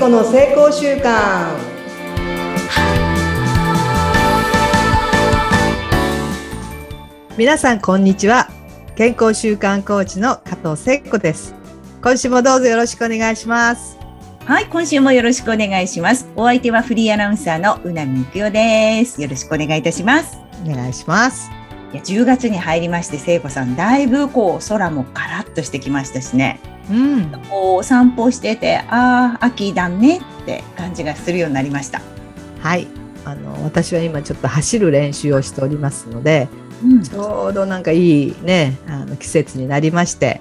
子の成功習慣皆さんこんにちは健康習慣コーチの加藤聖子です今週もどうぞよろしくお願いしますはい、今週もよろしくお願いします。お相手はフリーアナウンサーのうなみくよです。よろしくお願いいたします。お願いしますいや10月に入りまして、聖子さん、だいぶこう空もカラッとしてきましたしね。うんこう散歩してて、ああ、秋だねって感じがするようになりました。はいあの私は今ちょっと走る練習をしておりますのでうんちょうどなんかいいねあの季節になりまして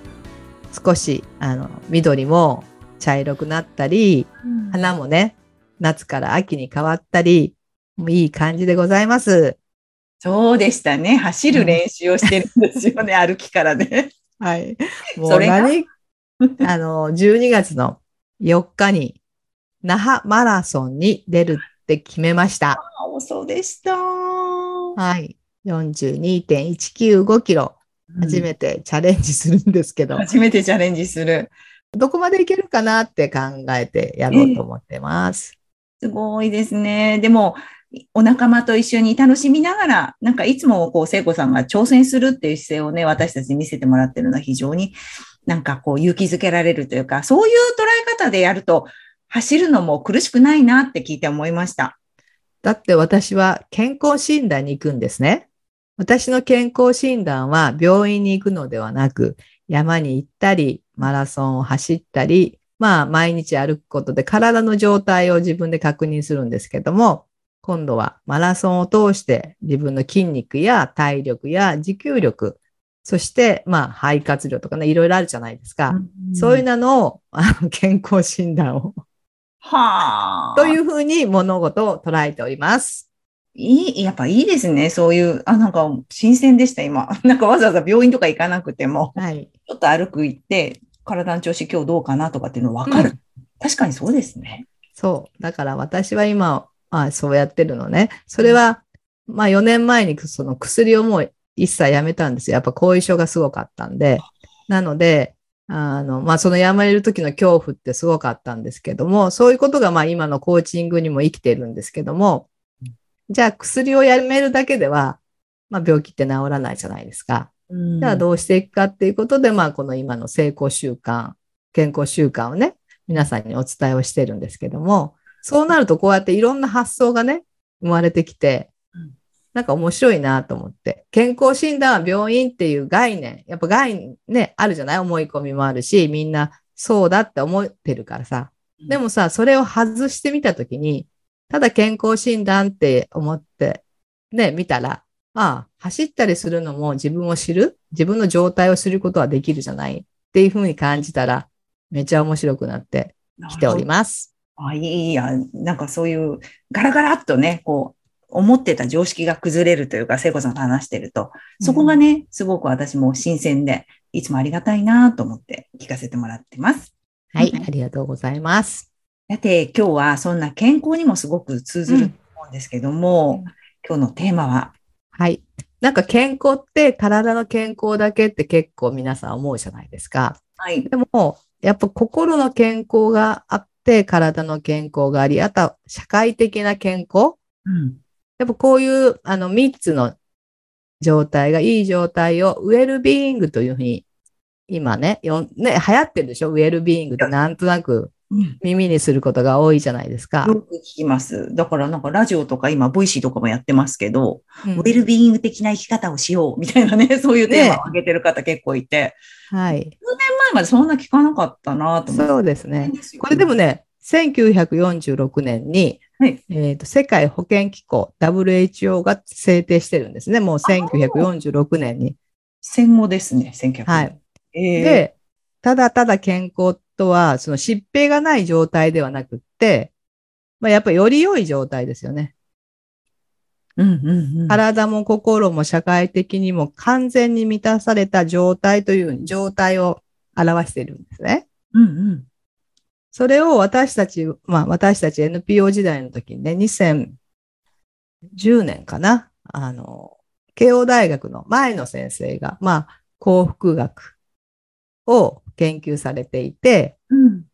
少しあの緑も茶色くなったり花もね夏から秋に変わったりもういい感じでございます。そうでしたね。走る練習をしてるんですよね、歩きからね。はい。もそうれが何あの、12月の4日に那覇マラソンに出るって決めました。あそうでした。はい。42.195キロ。初めてチャレンジするんですけど、初めてチャレンジする。どこまでいけるかなって考えてやろうと思ってます。すごいですね。でも、お仲間と一緒に楽しみながら、なんかいつもこう、聖子さんが挑戦するっていう姿勢をね、私たちに見せてもらってるのは非常になんかこう、勇気づけられるというか、そういう捉え方でやると、走るのも苦しくないなって聞いて思いました。だって私は健康診断に行くんですね。私の健康診断は病院に行くのではなく、山に行ったり、マラソンを走ったり、まあ毎日歩くことで体の状態を自分で確認するんですけども、今度はマラソンを通して自分の筋肉や体力や持久力、そしてまあ肺活量とかね、いろいろあるじゃないですか。そういうの。のを、あの健康診断を、はあ。というふうに物事を捉えております。いい、やっぱいいですね。そういう、あ、なんか新鮮でした、今。なんかわざわざ病院とか行かなくても、はい。ちょっと歩く行って、体の調子今日どうかなとかっていうの分かる。うん確かにそうですね。そう。だから私は今、あそうやってるのね。それは、まあ4年前にその薬をもう一切やめたんですよ。やっぱ後遺症がすごかったんで。なので、あの、まあそのやめる時の恐怖ってすごかったんですけども、そういうことがまあ今のコーチングにも生きてるんですけども、じゃあ薬をやめるだけでは、まあ病気って治らないじゃないですか。じゃあどうしていくかっていうことで、まあこの今の成功習慣、健康習慣をね、皆さんにお伝えをしてるんですけども、そうなるとこうやっていろんな発想がね、生まれてきてうん、なんか面白いなと思って。健康診断は病院っていう概念、やっぱ概念ね、あるじゃない？思い込みもあるし、みんなそうだって思ってるからさ。でもさ、それを外してみたときに、ただ健康診断って思って、ね、見たら、ああ、走ったりするのも自分を知る、自分の状態を知ることはできるじゃない？っていうふうに感じたら、めっちゃ面白くなってきております。あ、いいや、なんかそういうガラガラっとね、こう、思ってた常識が崩れるというか、聖子さんと話してると、そこがね、すごく私も新鮮で、いつもありがたいなと思って聞かせてもらってます。はい、うんありがとうございます。だって今日はそんな健康にもすごく通ずると思うんですけども、うん今日のテーマは、はい。なんか健康って体の健康だけって結構皆さん思うじゃないですか。はい。でも、やっぱ心の健康があって、体の健康があり、あとは社会的な健康。うん。やっぱこういう、あの、三つの状態が、いい状態をウェルビーイングというふうに、今ね、よくね、流行ってるでしょ？ウェルビーイングってなんとなくうん耳にすることが多いじゃないですか。よく聞きます。だからなんかラジオとか今、 Voicy とかもやってますけど、うんウェルビーイング的な生き方をしようみたいなね、そういうテーマを挙げてる方結構いて、はい。前までそんな聞かなかったなと思って。そうですね。これでもね、1946年に、はいえーと世界保健機構 WHO が制定してるんですね。もう1946年に。戦後ですね、1900年。はい。えー、で、ただただ健康とは、その疾病がない状態ではなくって、まあ、やっぱりより良い状態ですよね。うんうんうん。体も心も社会的にも完全に満たされた状態という状態を表しているんですね。うんうん。それを私たち、まあ私たち NPO 時代の時にね、2010年かな。あの、慶応大学の前の先生が、まあ幸福学を研究されていて、うん。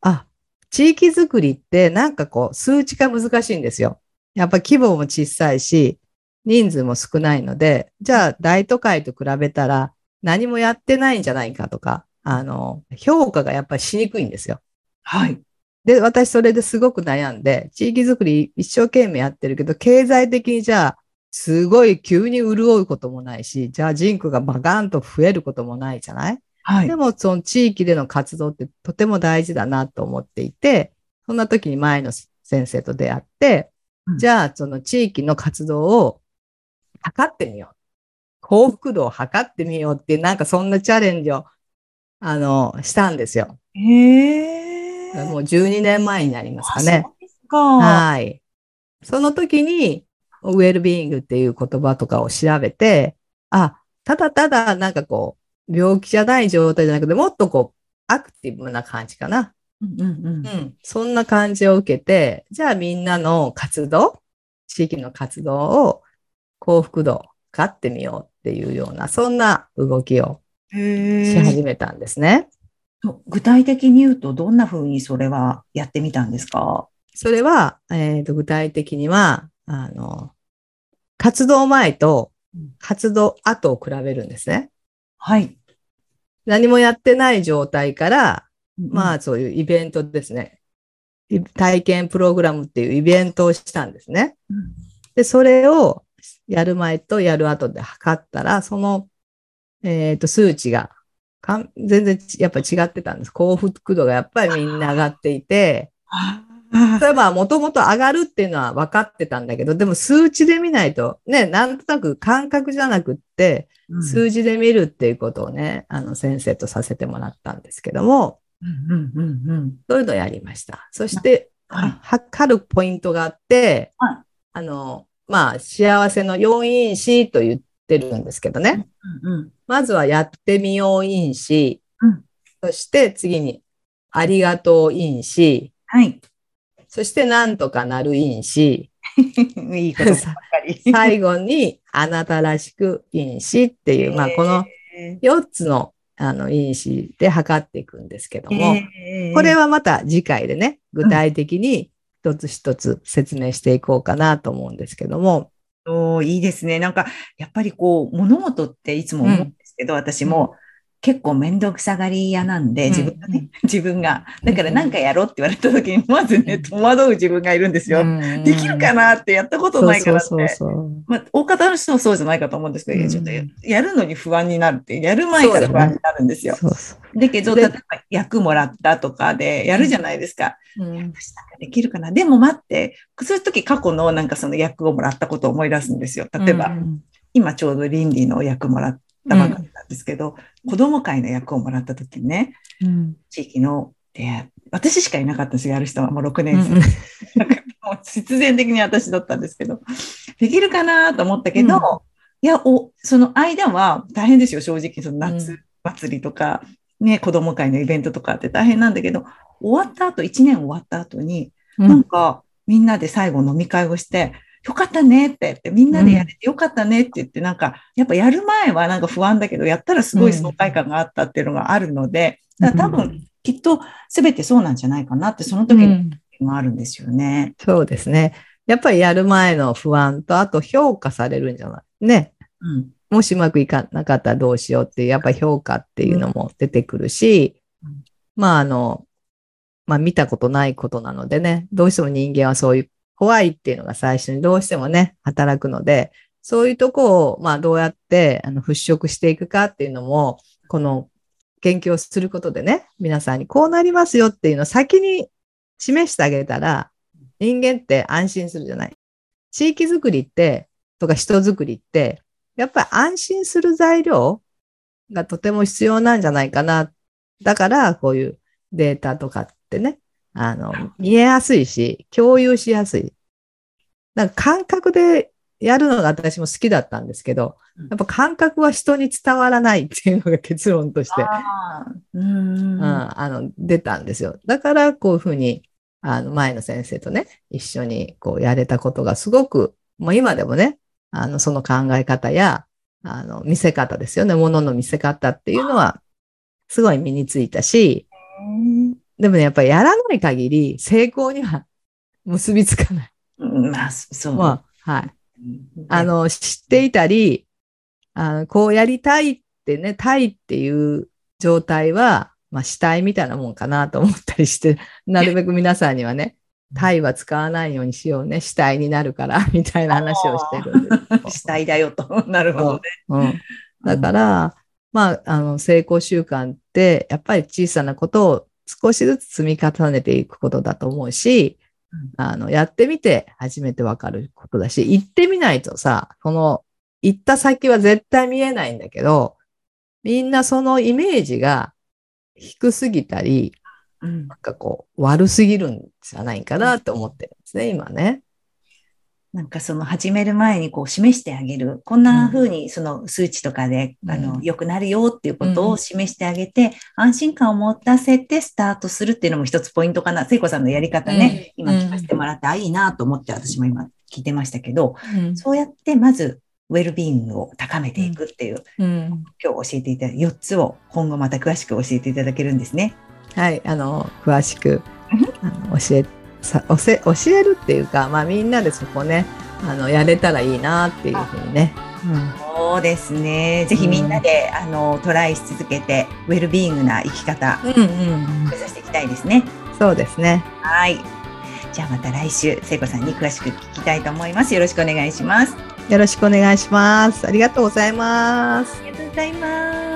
あ、地域づくりってなんかこう数値化難しいんですよ。やっぱ規模も小さいし、人数も少ないので、じゃあ大都会と比べたら何もやってないんじゃないかとか、あの、評価がやっぱりしにくいんですよ。はい。で、私それですごく悩んで、地域づくり一生懸命やってるけど、経済的にじゃあ、すごい急に潤うこともないし、じゃあ人口がバカンと増えることもないじゃない？はいで。も、その地域での活動ってとても大事だなと思っていて、そんな時に前の先生と出会って、うんじゃあ、その地域の活動を測ってみよう。幸福度を測ってみようっていう、なんかそんなチャレンジを、あの、したんですよ。へえ。もう12年前になりますかあね。そうですか。はい。その時に、ウェルビーイングっていう言葉とかを調べて、あ、ただただなんかこう、病気じゃない状態じゃなくて、もっとこう、アクティブな感じかな。うんうんうんうん。そんな感じを受けて、じゃあみんなの活動、地域の活動を幸福度測ってみようっていうような、そんな動きをへし始めたんですね。と具体的に言うと、どんな風にそれはやってみたんですか？それは、えーと具体的には、あの、活動前と活動後を比べるんですね。はい。何もやってない状態から、まあ、あそういうイベントですね。い体験プログラムっていうイベントをしたんですね。うんで、それをやる前とやる後で測ったら、その、えっ、と、数値がかん全然ちやっぱ違ってたんです。幸福度がやっぱりみんな上がっていて、あそれはまあ、もともと上がるっていうのは分かってたんだけど、でも数値で見ないと、ね、なんとなく感覚じゃなくって、うん。数字で見るっていうことをね、あの、先生とさせてもらったんですけども、うんうんうんうん。そういうのをやりました。そして、はい。は測るポイントがあって、はい。あの、まあ、幸せの要因子と言ってるんですけどね。うんうんまずはやってみよう因子、うんそして次にありがとう因子、はい。そしてなんとかなる因子、いいことばっかり。最後にあなたらしく因子っていう、まあ、このえ4つのあの因子で測っていくんですけどーも、えーこれはまた次回でね、具体的に一つ一つ説明していこうかなと思うんですけども、おーいいですね。なんか、やっぱりこう、物事っていつも思うんですけど、私も結構めんどくさがり屋なんで、うん自分がね、自分が。だから何かやろうって言われた時に、まずね、戸惑う自分がいるんですよ。できるかななってやったことないからって。まあ、大方の人はそうじゃないかと思うんですけど、うんちょっとややるのに不安になるって、やる前から不安になるんですよ。そうそうだけど、で例えば役もらったとかでやるじゃないですか。うん私なんかできるかな。でも待って、そういう時過去のなんかその役をもらったことを思い出すんですよ。例えば、うん今ちょうど倫理の役もらったばかりなんですけど、子供会の役をもらった時にね、うん。地域の、で私しかいなかったんですよ、やる人は。もう6年生。うん なんかもう必然的に私だったんですけど、できるかなと思ったけど、うん。いやお、その間は大変ですよ、正直。その夏祭りとか、ね、子供会のイベントとかって大変なんだけど、終わった後、1年終わった後に、なんかみんなで最後飲み会をして、よかったねって言って、みんなでやれてよかったねって言って、なんか、やっぱやる前はなんか不安だけど、やったらすごい爽快感があったっていうのがあるので、だから多分、きっと全てそうなんじゃないかなって、その時にうんがあるんですよね。そうですね。やっぱりやる前の不安と、あと評価されるんじゃない？ね。うん。もしうまくいかなかったらどうしようっていう、やっぱり評価っていうのも出てくるし、うんまああの、まあ見たことないことなのでね、どうしても人間はそういう怖いっていうのが最初にどうしてもね、働くので、そういうとこを、まあどうやってあの払拭していくかっていうのも、この研究をすることでね、皆さんにこうなりますよっていうのを先に示してあげたら、人間って安心するじゃない。地域づくりって、とか人づくりって、やっぱり安心する材料がとても必要なんじゃないかな。だから、こういうデータとかってね、あの、見えやすいし、共有しやすい。なんか感覚でやるのが私も好きだったんですけど、やっぱ感覚は人に伝わらないっていうのが結論として、ああ、ううんん。あの、出たんですよ。だから、こういうふうに、あの、前の先生とね、一緒にこうやれたことがすごく、もう今でもね、あの、その考え方や、あの、見せ方ですよね。ものの見せ方っていうのは、すごい身についたし、でもね、やっぱりやらない限り成功には 結びつかない。うんまあ、そう。まあ、はい。うんあ、の、知っていたり、あのこうやりたいってね、たいっていう状態は、まあ、死体みたいなもんかなと思ったりして、なるべく皆さんにはね、タイは使わないようにしようね、死体になるから、みたいな話をしてるんです。死 体だよと。なるほどね。うん、だから、まあ、あの、成功習慣って、やっぱり小さなことを少しずつ積み重ねていくことだと思うしうん、あの、やってみて初めてわかることだし、行ってみないとさ、この、行った先は絶対見えないんだけど、みんなそのイメージが低すぎたり、うんなんかこう、悪すぎるんじゃないかなって思ってるんですね、今ね。なんかその始める前にこう示してあげる。こんな風にその数値とかで、うん。あの、良くなるよっていうことを示してあげて、安心感を持たせてスタートするっていうのも一つポイントかな。聖子さんのやり方ね、うん。今聞かせてもらって、あ、いいなと思って私も今聞いてましたけど、うん。そうやってまずウェルビーイングを高めていくっていう、うん。今日教えていただいた4つを今後また詳しく教えていただけるんですね。はい、あの、詳しく教えさ教え教えるっていうか、まあ、みんなでそこねあのやれたらいいなっていうふうにね。そうですね。ぜひみんなで、あのトライし続けてウェルビーイングな生き方うん、うんうん目指していきたいですね。そうですね。はい。じゃあまた来週、聖子さんに詳しく聞きたいと思います。よろしくお願いします。よろしくお願いします。ありがとうございます。ありがとうございます。